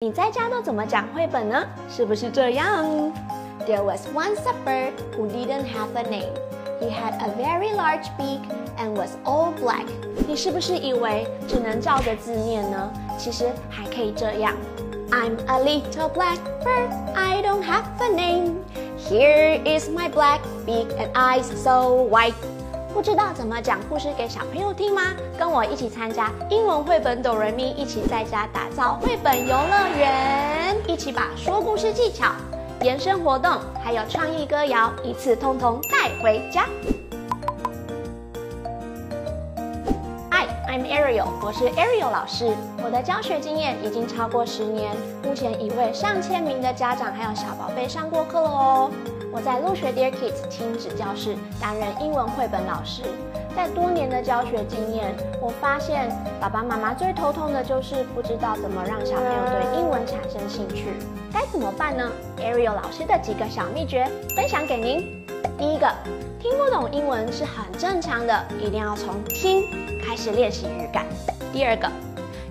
你在家都怎么讲绘本呢？是不是这样？There was once a bird who didn't have a name. He had a very large beak and was all black. 你是不是以为只能照着字念呢？其实还可以这样。I'm a little black bird. I don't have a name. Here is my black beak and eyes so white. 不知道怎么讲故事给小朋友听吗？跟我一起参加英文绘本哆瑞咪，一起在家打造绘本游乐园，一起把说故事技巧、延伸活动还有创意歌谣一次通通带回家。I'm Ariel，我是 Ariel 老师。我的教学经验已经超过十年，目前已为上千名的家长还有小宝贝上过课了哦。我在陆学 Dear Kids 亲子教室担任英文绘本老师。在多年的教学经验，我发现爸爸妈妈最头痛的就是不知道怎么让小朋友对英文产生兴趣。该怎么办呢？Ariel 老师的几个小秘诀分享给您。第一个，听不懂英文是很正常的，一定要从听。开始练习语感。第二个，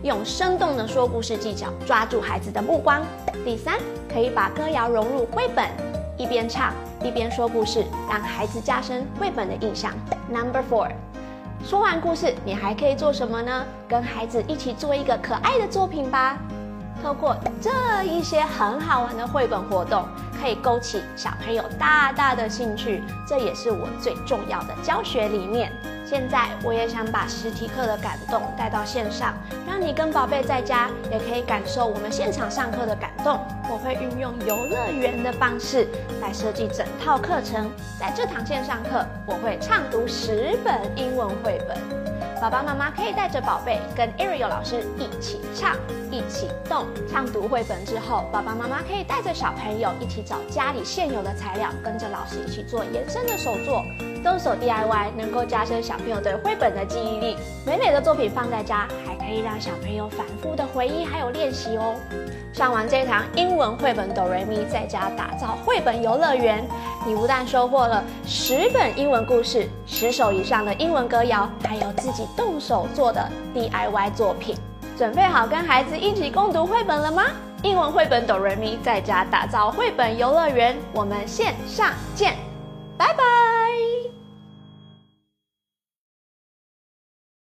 用生动的说故事技巧抓住孩子的目光。第三，可以把歌谣融入绘本，一边唱一边说故事，让孩子加深绘本的印象。Number four，说完故事，你还可以做什么呢？跟孩子一起做一个可爱的作品吧。透过这一些很好玩的绘本活动，可以勾起小朋友大大的兴趣，这也是我最重要的教学理念。现在我也想把实体课的感动带到线上，让你跟宝贝在家也可以感受我们现场上课的感动。我会运用游乐园的方式来设计整套课程，在这堂线上课，我会畅读十本英文绘本。爸爸妈妈可以带着宝贝跟 Ariel 老师一起唱，一起动。唱读绘本之后，爸爸妈妈可以带着小朋友一起找家里现有的材料，跟着老师一起做延伸的手作。动手 DIY 能够加深小朋友对绘本的记忆力。美美的作品放在家，还可以让小朋友反复的回忆还有练习哦。上完这堂英文绘本哆瑞咪，在家打造绘本游乐园，你不但收获了十本英文故事、十首以上的英文歌谣，还有自己动手做的 DIY 作品。准备好跟孩子一起共读绘本了吗？英文绘本哆瑞咪在家打造绘本游乐园，我们线上见，